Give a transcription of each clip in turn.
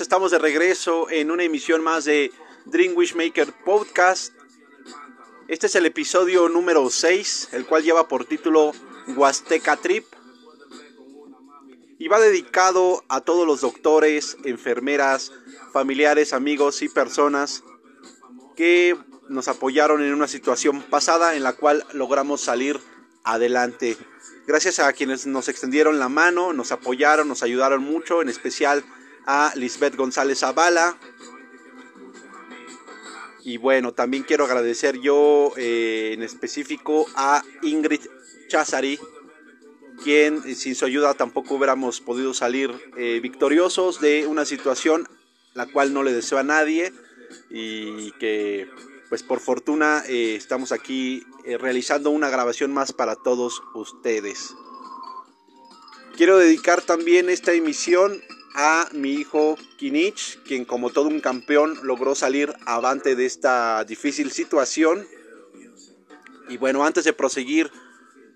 Estamos de regreso en una emisión más de Dream Wishmaker Podcast. Este es el episodio número 6, el cual lleva por título Huasteca Trip. Y va dedicado a todos los doctores, enfermeras, familiares, amigos y personas que nos apoyaron en una situación pasada en la cual logramos salir adelante. Gracias a quienes nos extendieron la mano, nos apoyaron, nos ayudaron mucho, en especial a Lisbeth González Zavala. Y bueno, también quiero agradecer yo eh, en específico a Ingrid Chazari, quien eh, sin su ayuda tampoco hubiéramos podido salir eh, victoriosos de una situación la cual no le deseo a nadie y que pues por fortuna estamos aquí eh, realizando una grabación más para todos ustedes. Quiero dedicar también esta emisión a mi hijo Kinich, quien como todo un campeón logró salir avante de esta difícil situación. Y bueno, antes de proseguir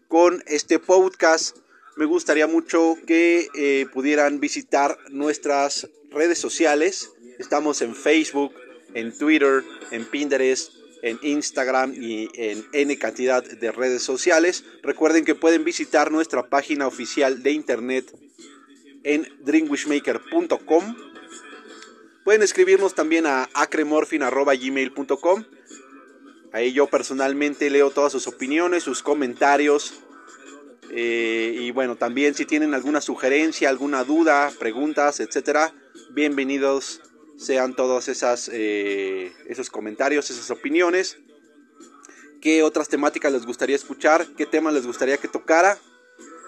con este podcast, me gustaría mucho que eh, pudieran visitar nuestras redes sociales. Estamos en Facebook, en Twitter, en Pinterest, en Instagram y en N cantidad de redes sociales. Recuerden que pueden visitar nuestra página oficial de internet en dreamwishmaker.com. Pueden escribirnos también a acremorfin.gmail.com. Ahí yo personalmente leo todas sus opiniones, sus comentarios. Eh, y bueno, también si tienen alguna sugerencia, alguna duda, preguntas, etcétera, bienvenidos sean todos esas, eh, esos comentarios, esas opiniones. ¿Qué otras temáticas les gustaría escuchar? ¿Qué temas les gustaría que tocara?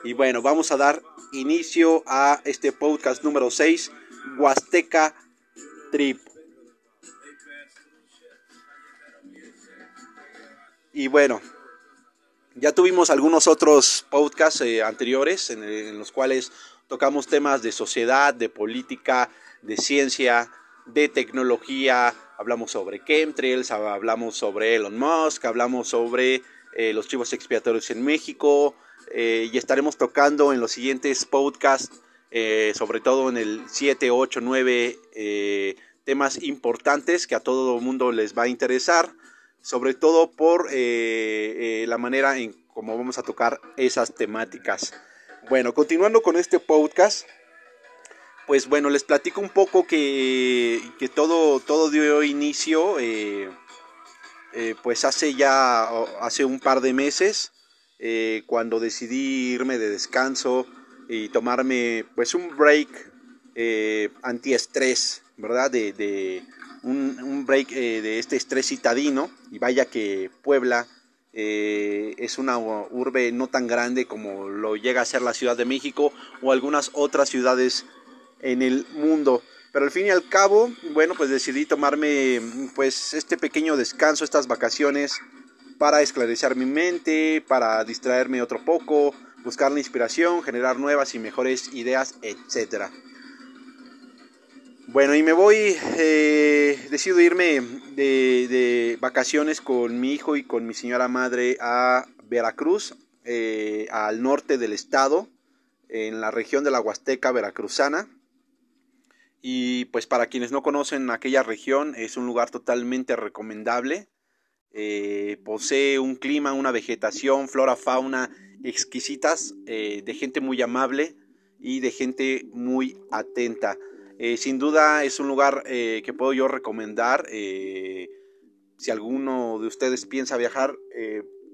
Y bueno, vamos a dar inicio a este podcast número 6, Huasteca Trip. Y bueno, ya tuvimos algunos otros podcasts eh, anteriores en los cuales tocamos temas de sociedad, de política, de ciencia, de tecnología, hablamos sobre chemtrails, hablamos sobre Elon Musk, hablamos sobre eh, los chivos expiatorios en México eh, y estaremos tocando en los siguientes podcasts, eh, sobre todo en el 7, 8, 9 temas importantes que a todo el mundo les va a interesar, sobre todo por la manera en cómo vamos a tocar esas temáticas. Bueno, continuando con este podcast, pues bueno, les platico un poco que, todo, todo dio inicio, eh, eh, pues hace ya, hace un par de meses, eh, cuando decidí irme de descanso y tomarme pues un break antiestrés, ¿verdad? De, un, break de este estrés citadino, y vaya que Puebla es una urbe no tan grande como lo llega a ser la Ciudad de México o algunas otras ciudades en el mundo. Pero al fin y al cabo, bueno, pues decidí tomarme pues este pequeño descanso, estas vacaciones para esclarecer mi mente, para distraerme otro poco, buscar la inspiración, generar nuevas y mejores ideas, etcétera. Bueno, y me voy, eh, decido irme de, vacaciones con mi hijo y con mi señora madre a Veracruz, eh, al norte del estado, en la región de la Huasteca veracruzana. Y pues para quienes no conocen aquella región, es un lugar totalmente recomendable. Eh, posee un clima, una vegetación, flora, fauna exquisitas, eh, de gente muy amable y de gente muy atenta. Eh, sin duda es un lugar que puedo yo recomendar. si alguno de ustedes piensa viajar,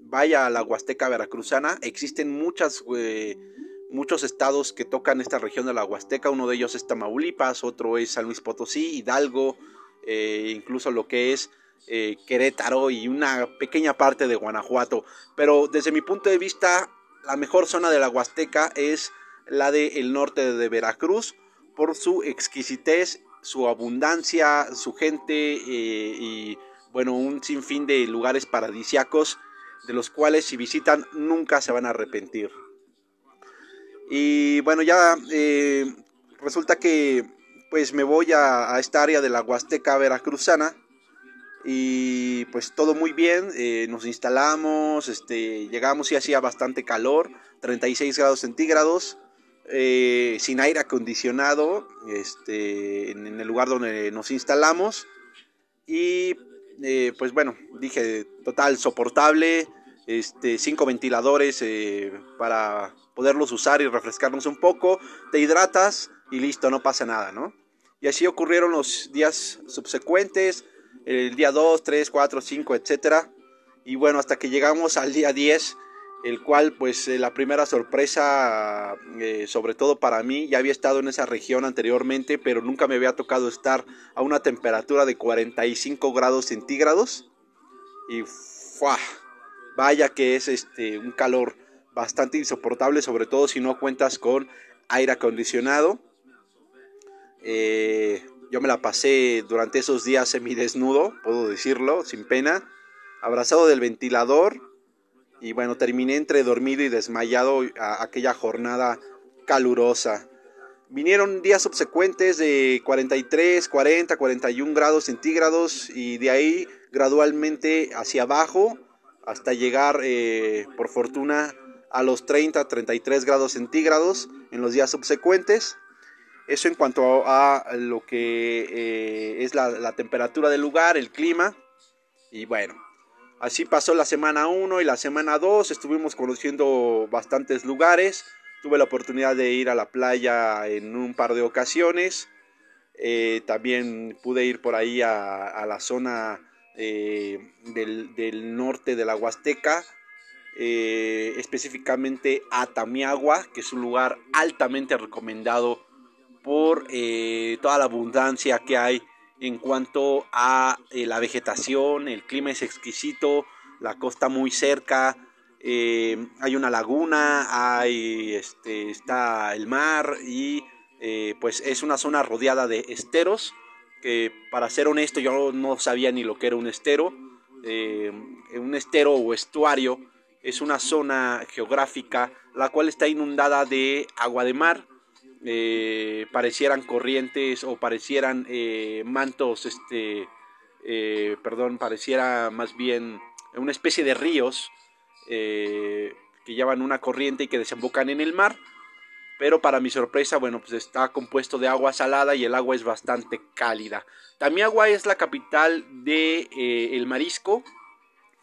vaya a la Huasteca Veracruzana. Existen muchos estados que tocan esta región de la Huasteca, uno de ellos es Tamaulipas, otro es San Luis Potosí, Hidalgo, incluso lo que es eh, Querétaro y una pequeña parte de Guanajuato. Pero desde mi punto de vista, la mejor zona de la Huasteca es la del norte de Veracruz, por su exquisitez, su abundancia, su gente eh, y bueno, un sinfín de lugares paradisiacos de los cuales si visitan nunca se van a arrepentir. Y bueno, ya eh, resulta que pues me voy a, esta área de la Huasteca Veracruzana y pues todo muy bien, eh, nos instalamos, este, llegamos y hacía bastante calor, 36 grados centígrados, eh, sin aire acondicionado este, en, el lugar donde nos instalamos. Y eh, pues bueno, dije, total, soportable, este, cinco ventiladores eh, para poderlos usar y refrescarnos un poco, te hidratas y listo, no pasa nada, ¿no? Y así ocurrieron los días subsecuentes, el día 2, 3, 4, 5, etcétera. Y bueno, hasta que llegamos al día 10, el cual pues eh, la primera sorpresa, eh, sobre todo para mí, ya había estado en esa región anteriormente, pero nunca me había tocado estar a una temperatura de 45 grados centígrados. Y ¡fua! vaya que es este, un calor bastante insoportable, sobre todo si no cuentas con aire acondicionado. Eh, yo me la pasé durante esos días semidesnudo, puedo decirlo, sin pena, abrazado del ventilador y bueno, terminé entre dormido y desmayado a aquella jornada calurosa. Vinieron días subsecuentes de 43, 40, 41 grados centígrados y de ahí gradualmente hacia abajo hasta llegar eh, por fortuna a los 30, 33 grados centígrados en los días subsecuentes. Eso en cuanto a lo que eh, es la, temperatura del lugar, el clima. Y bueno, Así pasó la semana 1 y la semana 2, estuvimos conociendo bastantes lugares, tuve la oportunidad de ir a la playa en un par de ocasiones, eh, también pude ir por ahí a, la zona eh, del, norte de la Huasteca, específicamente a Tamiagua, que es un lugar altamente recomendado por toda la abundancia que hay en cuanto a eh, la vegetación, el clima es exquisito, la costa muy cerca, eh, hay una laguna, hay, este, está el mar y eh, pues es una zona rodeada de esteros, que para ser honesto yo no sabía ni lo que era un estero. un estero o estuario es una zona geográfica la cual está inundada de agua de mar, eh, parecieran corrientes o parecieran eh, mantos, este, eh, perdón, pareciera más bien una especie de ríos que llevan una corriente y que desembocan en el mar. Pero para mi sorpresa, bueno, pues está compuesto de agua salada y el agua es bastante cálida. Tamiagua es la capital de el marisco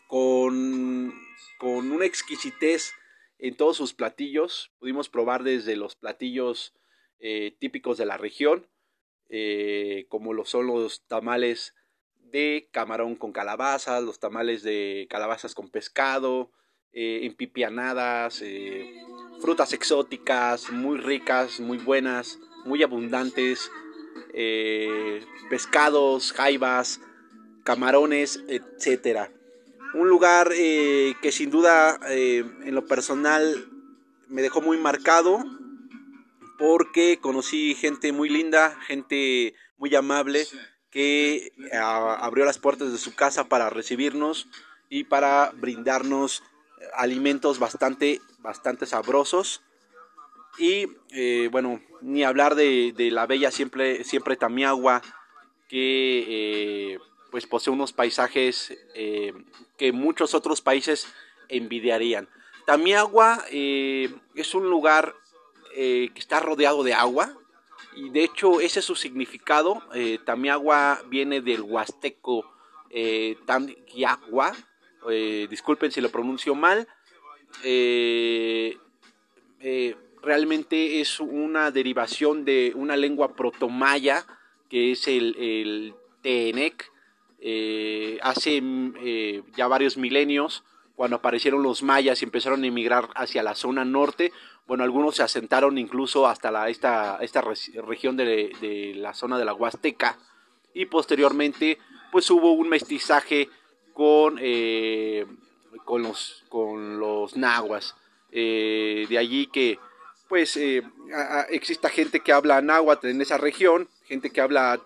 con, con una exquisitez en todos sus platillos. Pudimos probar desde los platillos eh, típicos de la región, eh, como lo son los tamales de camarón con calabazas, los tamales de calabazas con pescado, eh, empipianadas, frutas exóticas muy ricas, muy buenas, muy abundantes, pescados, jaivas, camarones, etcétera. Un lugar que sin duda en lo personal me dejó muy marcado porque conocí gente muy linda, gente muy amable que abrió las puertas de su casa para recibirnos y para brindarnos alimentos bastante, bastante sabrosos. Y eh, bueno, ni hablar de, la bella siempre, siempre Tamiagua, que eh, pues posee unos paisajes eh, que muchos otros países envidiarían. Tamiagua es un lugar eh, que está rodeado de agua. Y de hecho ese es su significado. Eh, Tamiagua viene del huasteco eh, eh, disculpen si lo pronuncio mal. realmente es una derivación de una lengua protomaya que es el, el Tenec. hace ya varios milenios, cuando aparecieron los mayas y empezaron a emigrar hacia la zona norte, bueno, algunos se asentaron incluso hasta la, esta, esta región de, la zona de la Huasteca y posteriormente pues hubo un mestizaje con, eh, con, los, con los nahuas. Eh, de allí que pues eh, exista gente que habla náhuatl en esa región, gente que habla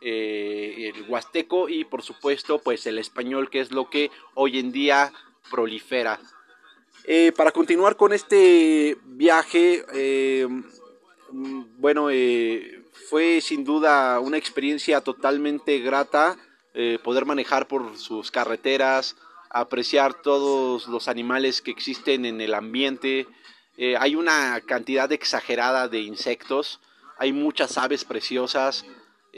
eh, el huasteco y por supuesto pues el español que es lo que hoy en día prolifera. Eh, para continuar con este viaje, eh, bueno, eh, fue sin duda una experiencia totalmente grata poder manejar por sus carreteras, apreciar todos los animales que existen en el ambiente, hay una cantidad exagerada de insectos, hay muchas aves preciosas,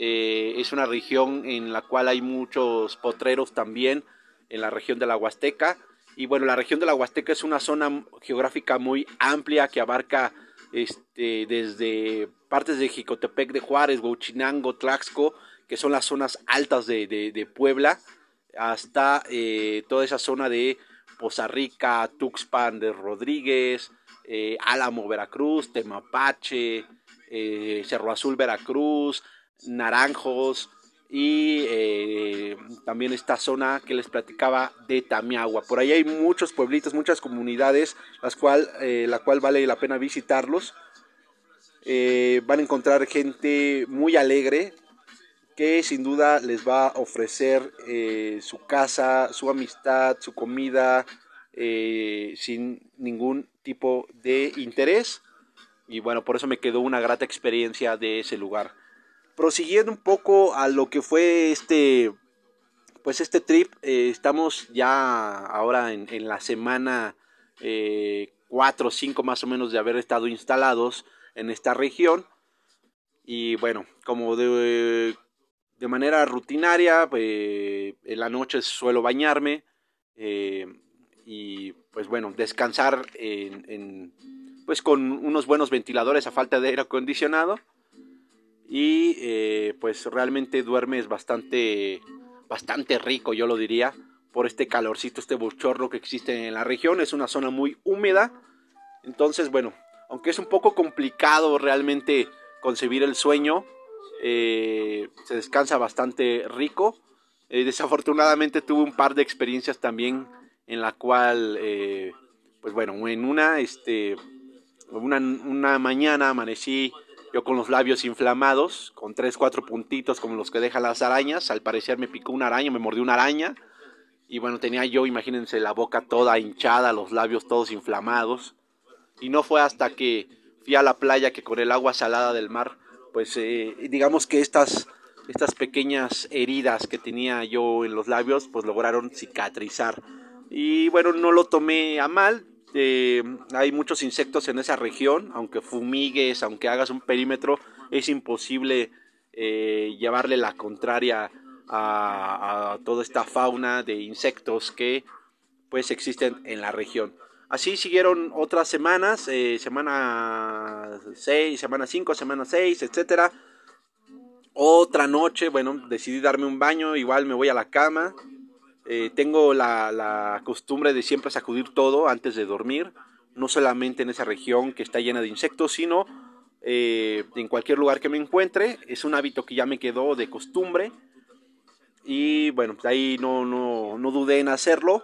eh, es una región en la cual hay muchos potreros también, en la región de la Huasteca. Y bueno, la región de la Huasteca es una zona geográfica muy amplia que abarca este, desde partes de Jicotepec de Juárez, Huachinango, Tlaxco, que son las zonas altas de, Puebla, hasta eh, toda esa zona de Poza Rica, Tuxpan de Rodríguez, eh, Álamo, Veracruz, Temapache, eh, Cerro Azul, Veracruz, Naranjos y eh, también esta zona que les platicaba de Tamiagua. Por ahí hay muchos pueblitos, muchas comunidades, las cual, la cual vale la pena visitarlos. van a encontrar gente muy alegre que sin duda les va a ofrecer su casa, su amistad, su comida, sin ningún tipo de interés. Y bueno, por eso me quedó una grata experiencia de ese lugar. Prosiguiendo un poco a lo que fue este, pues este trip, eh, estamos ya ahora en, la semana 4 eh, o 5 más o menos de haber estado instalados en esta región. Y bueno, como de, de manera rutinaria, pues, en la noche suelo bañarme. Eh, y pues bueno, descansar pues con unos buenos ventiladores a falta de aire acondicionado y eh, pues realmente duermes bastante bastante rico yo lo diría por este calorcito este bochorno que existe en la región. Es una zona muy húmeda. Entonces bueno aunque es un poco complicado realmente concebir el sueño eh, se descansa bastante rico. Eh, desafortunadamente tuve un par de experiencias también en la cual, pues bueno, en una, este, una, una, mañana amanecí con los labios inflamados, con tres, cuatro puntitos como los que dejan las arañas. Al parecer me picó una araña, me mordió una araña. Y bueno, tenía yo, imagínense, la boca toda hinchada, los labios todos inflamados. Y no fue hasta que fui a la playa que con el agua salada del mar, pues eh, digamos que estas, estas pequeñas heridas que tenía yo en los labios, pues lograron cicatrizar. Y bueno, no lo tomé a mal. Eh, hay muchos insectos en esa región, aunque fumigues, aunque hagas un perímetro, es imposible eh, llevarle la contraria a, toda esta fauna de insectos que pues existen en la región. Así siguieron otras semanas, eh, semana 6, semana 5, semana 6, etcétera. Otra noche, bueno, decidí darme un baño, igual me voy a la cama, eh, tengo la, costumbre de siempre sacudir todo antes de dormir, no solamente en esa región que está llena de insectos, sino eh, en cualquier lugar que me encuentre. Es un hábito que ya me quedó de costumbre. Y bueno, pues ahí no, no, no dudé en hacerlo,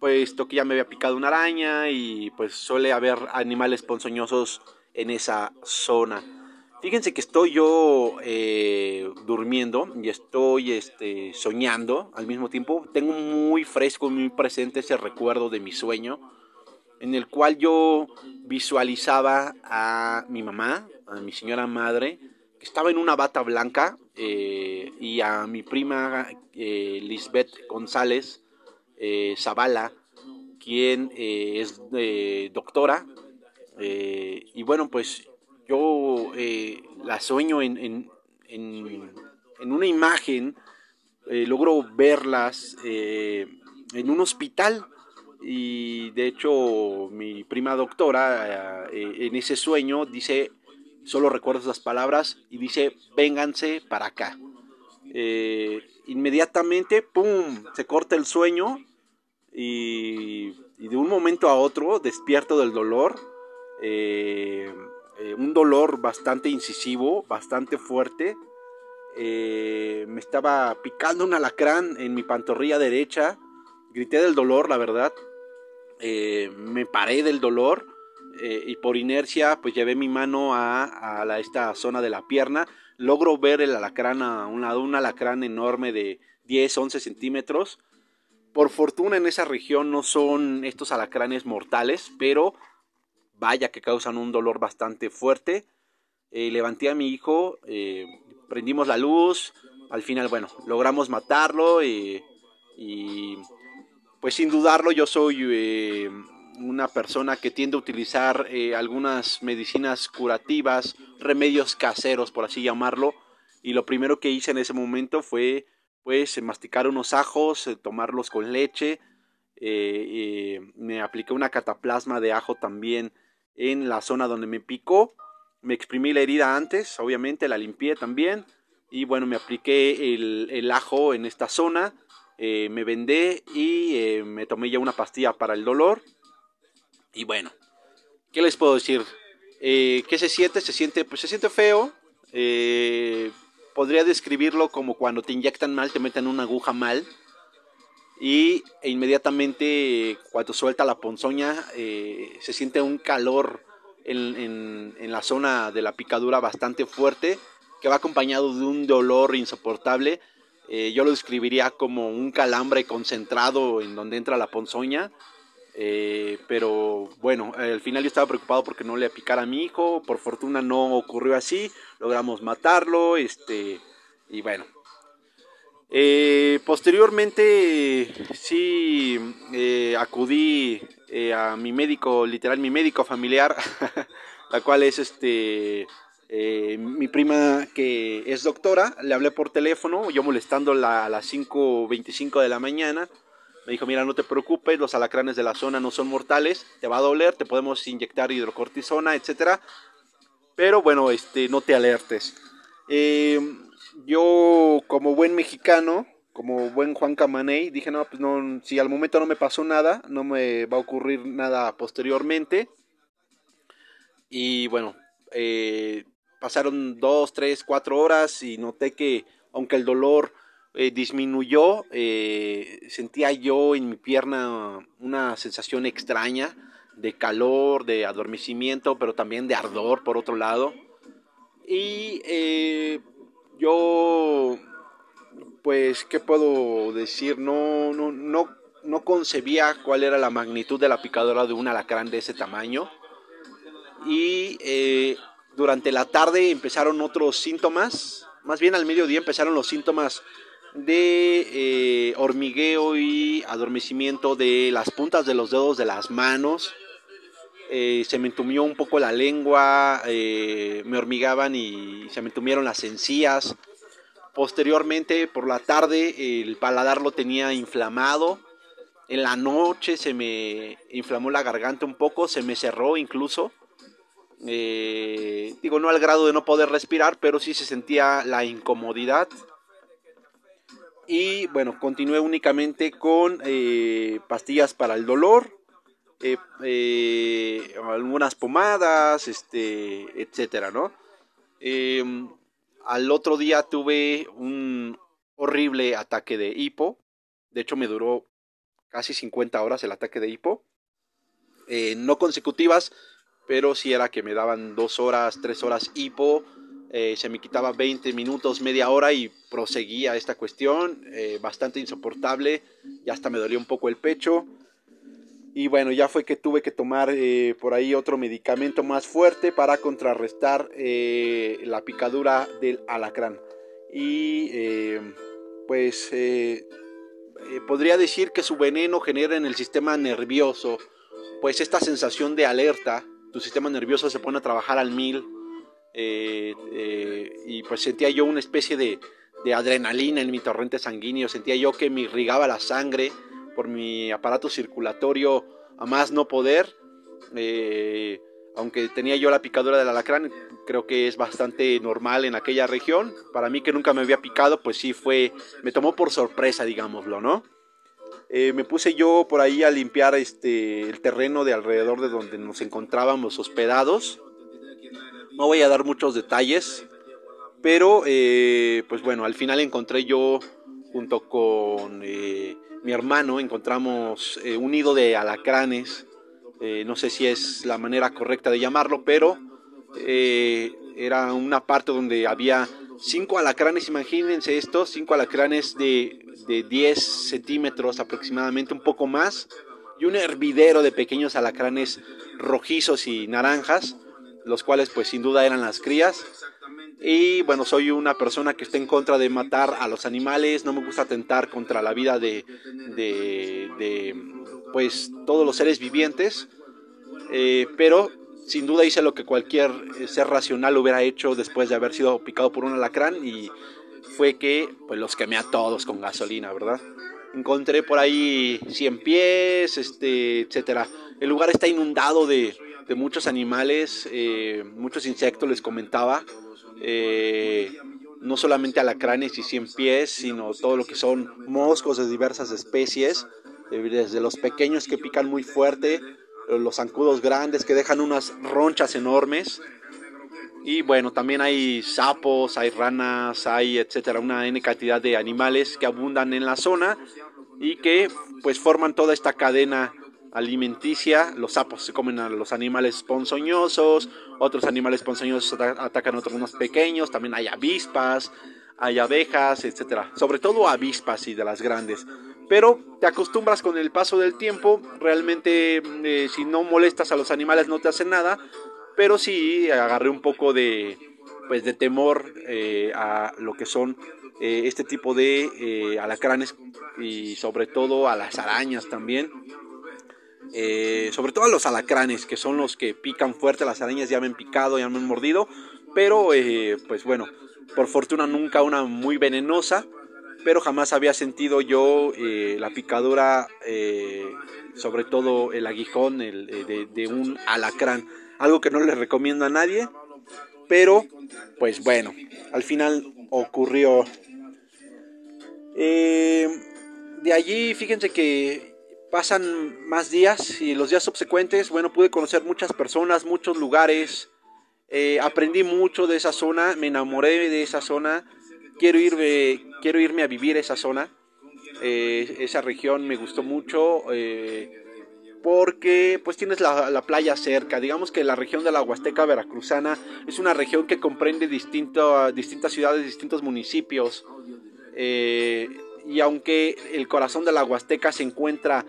puesto que ya me había picado una araña y pues suele haber animales ponzoñosos en esa zona. Fíjense que estoy yo eh, durmiendo y estoy este, soñando al mismo tiempo. Tengo muy fresco, muy presente ese recuerdo de mi sueño, en el cual yo visualizaba a mi mamá, a mi señora madre, que estaba en una bata blanca, eh, y a mi prima eh, Lisbeth González Zavala, quien es doctora. y bueno, pues yo eh, la sueño en, una imagen, eh, logro verlas eh, en un hospital y de hecho mi prima doctora en ese sueño dice, solo recuerdo esas palabras y dice, vénganse para acá. inmediatamente, ¡pum!, se corta el sueño y, de un momento a otro despierto del dolor. Eh, un dolor bastante incisivo, bastante fuerte. Eh, me estaba picando un alacrán en mi pantorrilla derecha. Grité del dolor, la verdad. Eh, me paré del dolor y por inercia pues llevé mi mano a, esta zona de la pierna. Logro ver el alacrán a un lado, un alacrán enorme de 10, 11 centímetros. Por fortuna en esa región no son estos alacranes mortales, pero vaya que causan un dolor bastante fuerte. Eh, levanté a mi hijo, eh, prendimos la luz, al final, bueno, logramos matarlo y, pues sin dudarlo yo soy eh, una persona que tiende a utilizar eh, algunas medicinas curativas, remedios caseros, por así llamarlo. Y lo primero que hice en ese momento fue pues masticar unos ajos, eh, tomarlos con leche. me apliqué una cataplasma de ajo también en la zona donde me picó. Me exprimí la herida antes, obviamente, la limpié también. Y bueno, me apliqué el, ajo en esta zona eh, me vendé y eh, me tomé ya una pastilla para el dolor. Y bueno, ¿qué les puedo decir? Eh, ¿Qué se siente? Se siente, pues se siente feo. podría describirlo como cuando te inyectan mal, te meten una aguja mal. Y inmediatamente cuando suelta la ponzoña se siente un calor en, en la zona de la picadura bastante fuerte que va acompañado de un dolor insoportable eh, yo lo describiría como un calambre concentrado en donde entra la ponzoña. Eh, pero bueno, al final yo estaba preocupado porque no le picara a mi hijo. Por fortuna no ocurrió así. Logramos matarlo. Este, y bueno. Eh, posteriormente sí acudí a mi médico, literal mi médico familiar, la cual es este eh, mi prima que es doctora, le hablé por teléfono, yo molestándola a las 5.25 de la mañana. Me dijo, mira, no te preocupes, los alacranes de la zona no son mortales, te va a doler, te podemos inyectar hidrocortisona, etcétera. Pero bueno, este, no te alertes. Eh, yo, como buen mexicano, como buen Juan Camaney, dije, no, pues no, si al momento no me pasó nada, no me va a ocurrir nada posteriormente. Y bueno, eh, pasaron dos, tres, cuatro horas y noté que aunque el dolor eh, disminuyó, eh, sentía yo en mi pierna una sensación extraña de calor, de adormecimiento, pero también de ardor por otro lado. Y yo, pues, ¿qué puedo decir? No, no, no, no concebía cuál era la magnitud de la picadura de un alacrán de ese tamaño. Y durante la tarde empezaron otros síntomas, más bien al mediodía empezaron los síntomas de eh, hormigueo y adormecimiento de las puntas de los dedos de las manos. Eh, se me entumió un poco la lengua, eh, me hormigaban y se me entumieron las encías. Posteriormente, por la tarde, el paladar lo tenía inflamado. En la noche se me inflamó la garganta un poco, se me cerró incluso. Eh, digo, no al grado de no poder respirar, pero sí se sentía la incomodidad. Y bueno, continué únicamente con eh, pastillas para el dolor, eh, algunas pomadas, este, etcétera, ¿no? Em, al otro día tuve un horrible ataque de hipo. De hecho, me duró casi 50 horas el ataque de hipo. no consecutivas, pero si era que me daban dos horas, tres horas hipo, eh, se me quitaba 20 minutos, media hora y proseguía esta cuestión, eh, bastante insoportable, ya hasta me dolía un poco el pecho. Y bueno, ya fue que tuve que tomar eh, por ahí otro medicamento más fuerte para contrarrestar la picadura del alacrán. Y pues podría decir que su veneno genera en el sistema nervioso pues esta sensación de alerta tu sistema nervioso se pone a trabajar al mil. Eh, eh, y pues sentía yo una especie de, adrenalina en mi torrente sanguíneo, sentía yo que me irrigaba la sangre por mi aparato circulatorio a más no poder. Eh, aunque tenía yo la picadura del alacrán, creo que es bastante normal en aquella región. Para mí que nunca me había picado, pues sí fue, me tomó por sorpresa, digámoslo, ¿no? Eh, me puse yo por ahí a limpiar este, el terreno de alrededor de donde nos encontrábamos hospedados. No voy a dar muchos detalles, pero eh, pues bueno, al final encontré yo junto con mi hermano, encontramos un nido de alacranes. no sé si es la manera correcta de llamarlo, pero era una parte donde había cinco alacranes, imagínense esto, cinco alacranes de, de 10 centímetros aproximadamente, un poco más, y un hervidero de pequeños alacranes rojizos y naranjas, los cuales pues sin duda eran las crías. Y bueno, soy una persona que está en contra de matar a los animales, no me gusta atentar contra la vida de, de, pues todos los seres vivientes, pero sin duda hice lo que cualquier ser racional hubiera hecho después de haber sido picado por un alacrán y fue que pues los quemé a todos con gasolina, ¿verdad? Encontré por ahí 100 pies, este, etcétera. El lugar está inundado de, de muchos animales, eh, muchos insectos, les comentaba. Eh, no solamente alacranes y cien pies, sino todo lo que son moscos de diversas especies, eh, desde los pequeños que pican muy fuerte, los zancudos grandes que dejan unas ronchas enormes. Y bueno, también hay sapos, hay ranas, hay etcétera, una N cantidad de animales que abundan en la zona y que pues forman toda esta cadena alimenticia. Los sapos se comen a los animales ponzoñosos, otros animales ponzoñosos atacan otros más pequeños, también hay avispas, hay abejas, etcétera. Sobre todo avispas y de las grandes. Pero te acostumbras con el paso del tiempo, realmente eh, si no molestas a los animales no te hacen nada, pero sí agarré un poco de, pues, de temor eh, a lo que son eh, este tipo de alacranes y sobre todo a las arañas también. Eh, sobre todo a los alacranes, que son los que pican fuerte, las arañas ya me han picado, ya me han mordido, pero eh, pues bueno, por fortuna nunca una muy venenosa, pero jamás había sentido yo eh, la picadura, sobre todo el aguijón de, de, un alacrán, algo que no le recomiendo a nadie, pero pues bueno, al final ocurrió. de allí, fíjense que pasan más días y los días subsecuentes, bueno, pude conocer muchas personas, muchos lugares, eh, aprendí mucho de esa zona, me enamoré de esa zona, quiero, irme, quiero irme a vivir esa zona, eh, esa región me gustó mucho eh, porque pues tienes la, playa cerca, digamos que la región de la Huasteca Veracruzana es una región que comprende distinto, distintas ciudades, distintos municipios, y aunque el corazón de la Huasteca se encuentra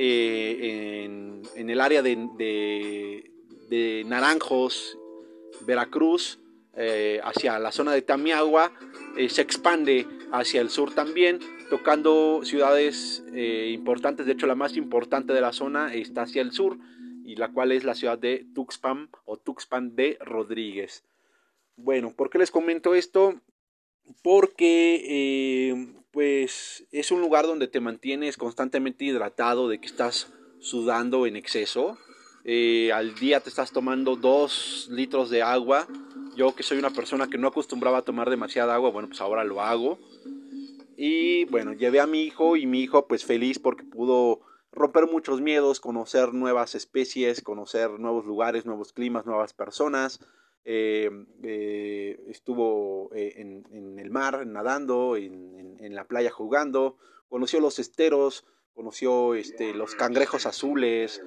eh, en, el área de, Naranjos, Veracruz, eh, hacia la zona de Tamiagua, eh, se expande hacia el sur también, tocando ciudades importantes. De hecho, la más importante de la zona está hacia el sur, y la cual es la ciudad de Tuxpan o Tuxpan de Rodríguez. Bueno, ¿por qué les comento esto? Porque pues es un lugar donde te mantienes constantemente hidratado, de que estás sudando en exceso. Eh, al día te estás tomando dos litros de agua. Yo que soy una persona que no acostumbraba a tomar demasiada agua, bueno, pues ahora lo hago. Y bueno, llevé a mi hijo y mi hijo pues feliz porque pudo romper muchos miedos, conocer nuevas especies, conocer nuevos lugares, nuevos climas, nuevas personas. Eh, eh, estuvo eh, en, el mar nadando, en, la playa jugando, conoció los esteros, conoció este, los cangrejos azules,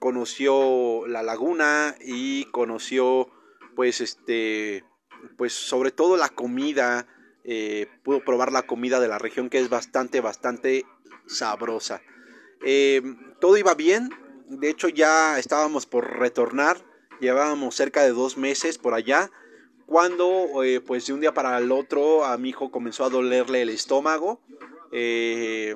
conoció la laguna y conoció pues este pues sobre todo la comida pudo probar la comida de la región que es bastante bastante sabrosa. Todo iba bien de hecho ya estábamos por retornar Llevábamos cerca de dos meses por allá cuando eh, pues de un día para el otro a mi hijo comenzó a dolerle el estómago, eh,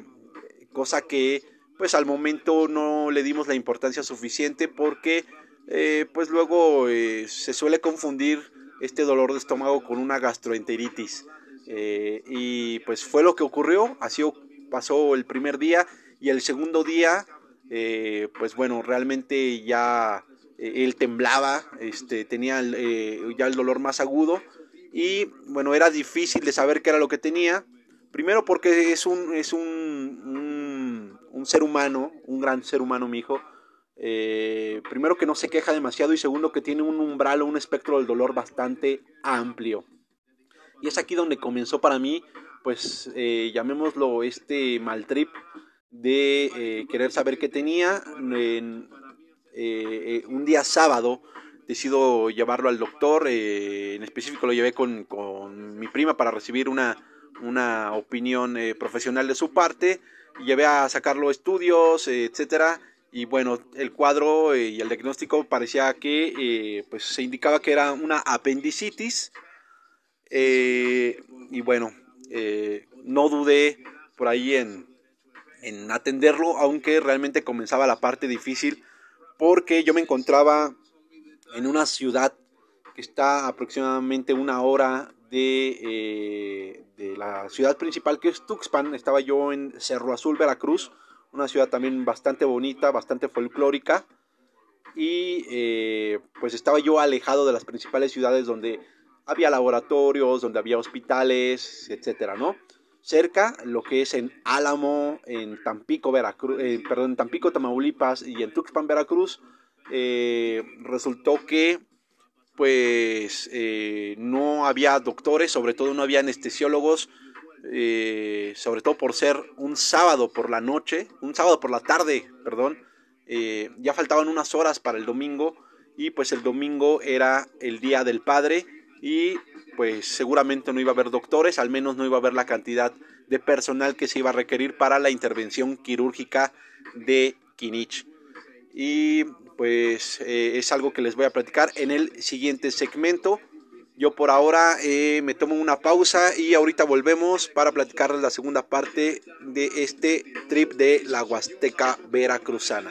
cosa que pues al momento no le dimos la importancia suficiente porque eh, pues luego se suele confundir este dolor de estómago con una gastroenteritis y pues fue lo que ocurrió, así pasó el primer día y el segundo día pues bueno realmente ya eh, él temblaba, este, tenía eh, ya el dolor más agudo y bueno, era difícil de saber qué era lo que tenía. Primero porque es un, es un, un, ser humano, un gran ser humano mi hijo. Eh, primero que no se queja demasiado y segundo que tiene un umbral o un espectro del dolor bastante amplio. Y es aquí donde comenzó para mí, pues llamémoslo este mal trip de querer saber qué tenía. En, eh, eh, un día sábado decido llevarlo al doctor, eh, en específico lo llevé con, mi prima para recibir una, una opinión profesional de su parte, llevé a sacarlo estudios, etcétera, y bueno, el cuadro y el diagnóstico parecía que pues se indicaba que era una apendicitis, y bueno, no dudé por ahí en, en atenderlo, aunque realmente comenzaba la parte difícil porque yo me encontraba en una ciudad que está aproximadamente una hora de, eh, de, la ciudad principal que es Tuxpan. Estaba yo en Cerro Azul, Veracruz, una ciudad también bastante bonita, bastante folclórica. Y eh, pues estaba yo alejado de las principales ciudades donde había laboratorios, donde había hospitales, etcétera, ¿no? Cerca, lo que es en Álamo, en Tampico, Veracruz, eh, perdón, Tampico, Tamaulipas y en Tuxpan, Veracruz, resultó que pues eh, no había doctores, sobre todo no había anestesiólogos, eh, sobre todo por ser un sábado por la noche, un sábado por la tarde, perdón, eh, ya faltaban unas horas para el domingo y pues el domingo era el día del padre y pues seguramente no iba a haber doctores, al menos no iba a haber la cantidad de personal que se iba a requerir para la intervención quirúrgica de Kinich. Y pues eh, es algo que les voy a platicar en el siguiente segmento. Yo por ahora eh, me tomo una pausa y ahorita volvemos para platicarles la segunda parte de este trip de la Huasteca Veracruzana.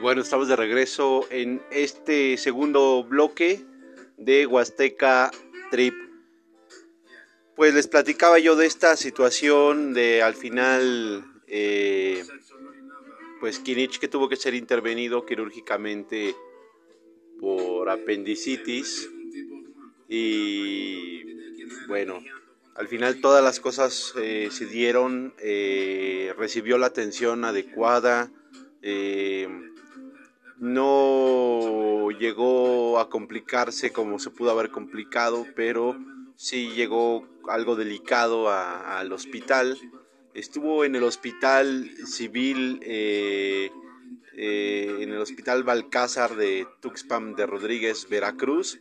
bueno, estamos de regreso en este segundo bloque de Huasteca Trip. Pues les platicaba yo de esta situación de al final, eh, pues Kinich que tuvo que ser intervenido quirúrgicamente por apendicitis y bueno, al final todas las cosas eh, se dieron, eh, recibió la atención adecuada, no llegó a complicarse como se pudo haber complicado, pero sí llegó algo delicado al hospital. Estuvo en el hospital civil, eh, eh, en el hospital Balcázar de Tuxpan de Rodríguez, Veracruz.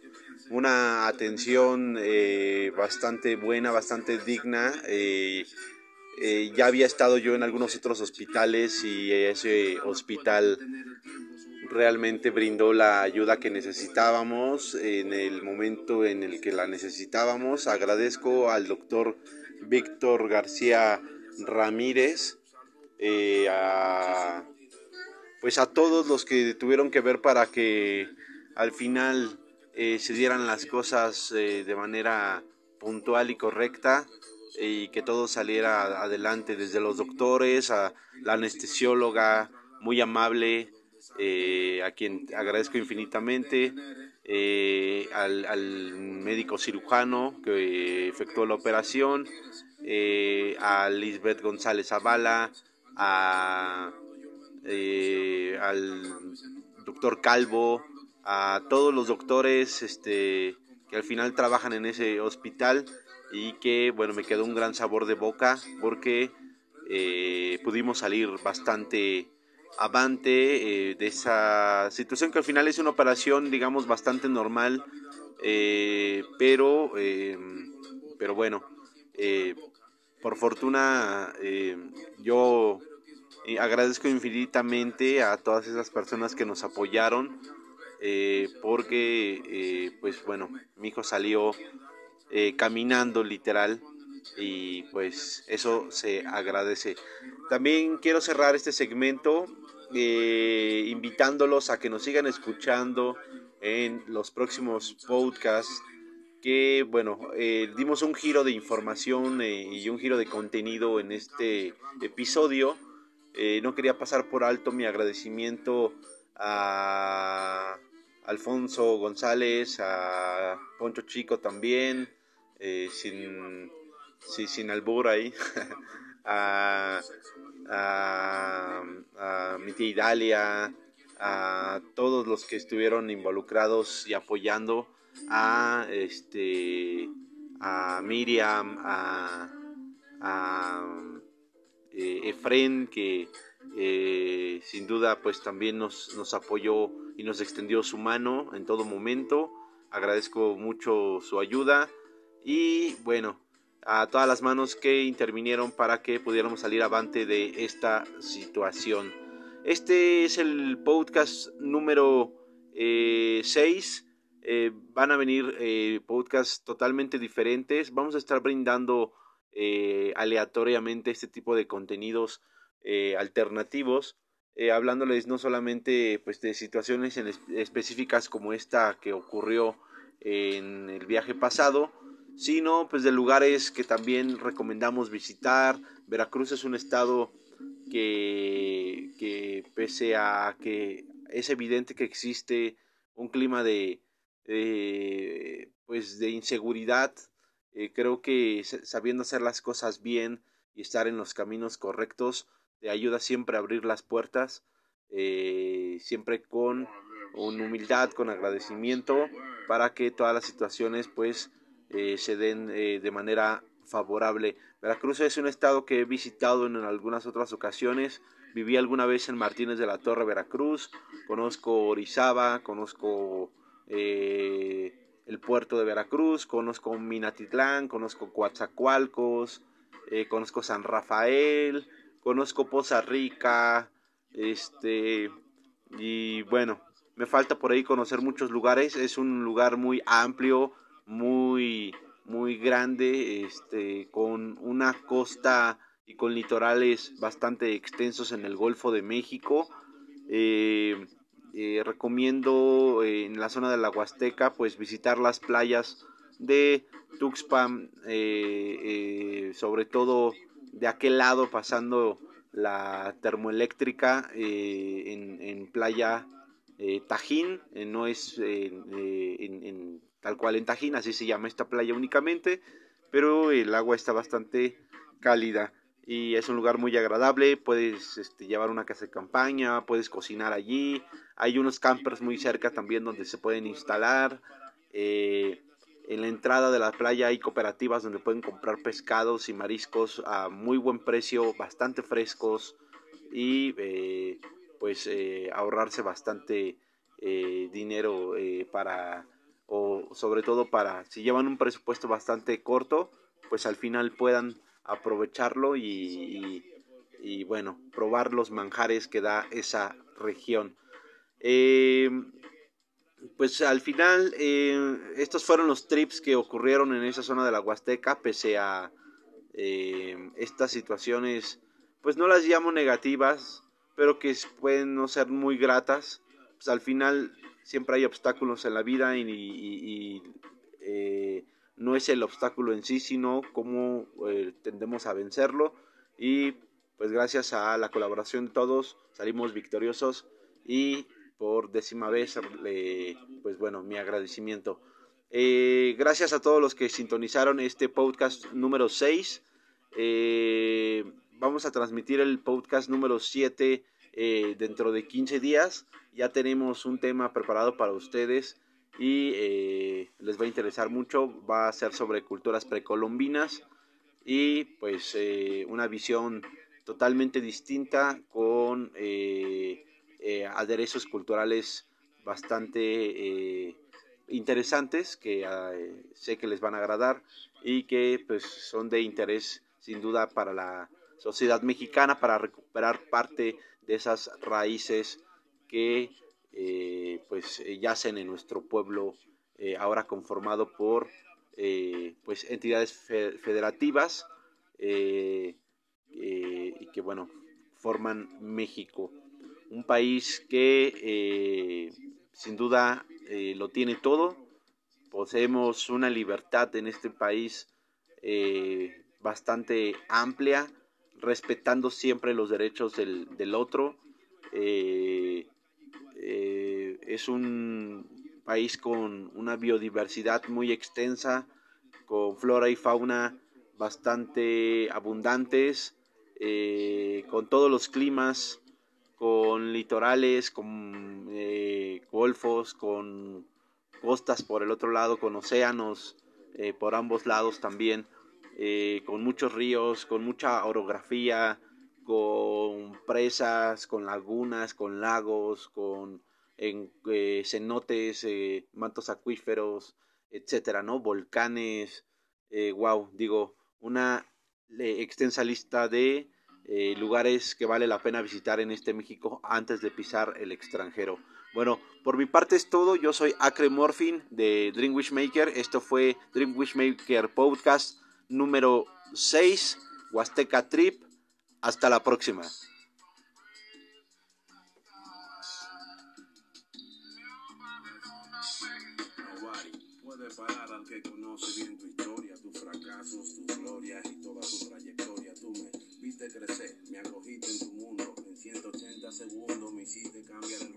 Una atención eh, bastante buena, bastante digna. ya había estado yo en algunos otros hospitales y ese hospital realmente brindó la ayuda que necesitábamos en el momento en el que la necesitábamos. Agradezco al doctor Víctor García Ramírez, eh, a, pues a todos los que tuvieron que ver para que al final eh, se dieran las cosas eh, de manera puntual y correcta y que todo saliera adelante, desde los doctores a la anestesióloga muy amable, eh, a quien agradezco infinitamente, eh, al, médico cirujano que efectuó la operación, eh, a Lisbeth González Zavala, a, al doctor Calvo, a todos los doctores este, que al final trabajan en ese hospital y que bueno me quedó un gran sabor de boca porque pudimos salir bastante avante eh, de esa situación que al final es una operación digamos bastante normal eh, pero em, pero bueno eh, por fortuna yo agradezco infinitamente a todas esas personas que nos apoyaron porque pues bueno mi hijo salió caminando literal y pues eso se agradece. También quiero cerrar este segmento eh, invitándolos a que nos sigan escuchando en los próximos podcasts que bueno eh, dimos un giro de información eh, y un giro de contenido en este episodio. No quería pasar por alto mi agradecimiento a, Alfonso González, a Poncho Chico también, sin, sin albur ahí, a, mi tía Idalia, a todos los que estuvieron involucrados y apoyando a este a Miriam, a, a eh, Efren que eh, sin duda pues también nos, nos apoyó y nos extendió su mano en todo momento. Agradezco mucho su ayuda y bueno, a todas las manos que intervinieron para que pudiéramos salir avante de esta situación. Este es el podcast número 6. Eh, eh, van a venir eh, podcasts totalmente diferentes. Vamos a estar brindando aleatoriamente este tipo de contenidos alternativos. hablándoles no solamente pues, de situaciones específicas como esta que ocurrió en el viaje pasado, sino pues de lugares que también recomendamos visitar. Veracruz es un estado que, que pese a que es evidente que existe un clima de, pues de inseguridad, eh, creo que sabiendo hacer las cosas bien y estar en los caminos correctos te ayuda siempre a abrir las puertas, eh, siempre con humildad, con agradecimiento, para que todas las situaciones pues eh, se den eh, de manera favorable. Veracruz es un estado que he visitado en algunas otras ocasiones. Viví alguna vez en Martínez de la Torre, Veracruz. Conozco Orizaba, conozco eh, el puerto de Veracruz, conozco Minatitlán, conozco Coatzacoalcos, conozco San Rafael, conozco Poza Rica, este, y bueno, me falta por ahí conocer muchos lugares. Es un lugar muy amplio, muy, muy grande, este, con una costa y con litorales bastante extensos en el Golfo de México. Eh, eh, recomiendo eh, en la zona de la Huasteca pues visitar las playas de Tuxpan, sobre todo de aquel lado pasando la termoeléctrica en, en, playa Tajín, no es en tal cual en Tajín, así se llama esta playa únicamente, pero el agua está bastante cálida y es un lugar muy agradable, puedes este, llevar una casa de campaña, puedes cocinar allí, hay unos campers muy cerca también donde se pueden instalar, eh, en la entrada de la playa hay cooperativas donde pueden comprar pescados y mariscos a muy buen precio, bastante frescos y eh, pues eh, ahorrarse bastante dinero para o sobre todo para si llevan un presupuesto bastante corto, pues al final puedan aprovecharlo y, y, bueno, probar los manjares que da esa región. Eh, pues al final eh, estos fueron los trips que ocurrieron en esa zona de la Huasteca, pese a eh, estas situaciones, pues no las llamo negativas, pero que pueden no ser muy gratas. Pues al final siempre hay obstáculos en la vida y, eh, no es el obstáculo en sí, sino cómo eh, tendemos a vencerlo. Y pues gracias a la colaboración de todos salimos victoriosos y por décima vez pues bueno mi agradecimiento. Eh, gracias a todos los que sintonizaron este podcast número 6 vamos a transmitir el podcast número 7 dentro de 15 días ya tenemos un tema preparado para ustedes y eh, les va a interesar mucho. Va a ser sobre culturas precolombinas y pues eh, una visión totalmente distinta con eh, aderezos culturales bastante interesantes que sé que les van a agradar y que pues son de interés sin duda para la sociedad mexicana para recuperar parte de esas raíces que eh, pues eh, yacen en nuestro pueblo eh, ahora conformado por pues entidades federativas y que bueno forman México. Un país que sin duda lo tiene todo. Poseemos una libertad en este país bastante amplia respetando siempre los derechos del, del otro. Eh, es un país con una biodiversidad muy extensa, con flora y fauna bastante abundantes, eh, con todos los climas, con litorales, con eh, golfos, con costas por el otro lado, con océanos eh, por ambos lados también, con muchos ríos, con mucha orografía, con presas, con lagunas, con lagos, con cenotes, mantos acuíferos, etcétera, ¿no? Volcanes, wow, digo, una extensa lista de eh, lugares que vale la pena visitar en este México antes de pisar el extranjero. Bueno, por mi parte es todo. Yo soy Acre Morphin de Dream Maker. Esto fue Dream Maker Podcast número 6, Huasteca Trip. Hasta la próxima. tus glorias y toda tu trayectoria. Tú me viste crecer, me acogiste en tu mundo. En 180 segundos me hiciste cambiar el rumbo.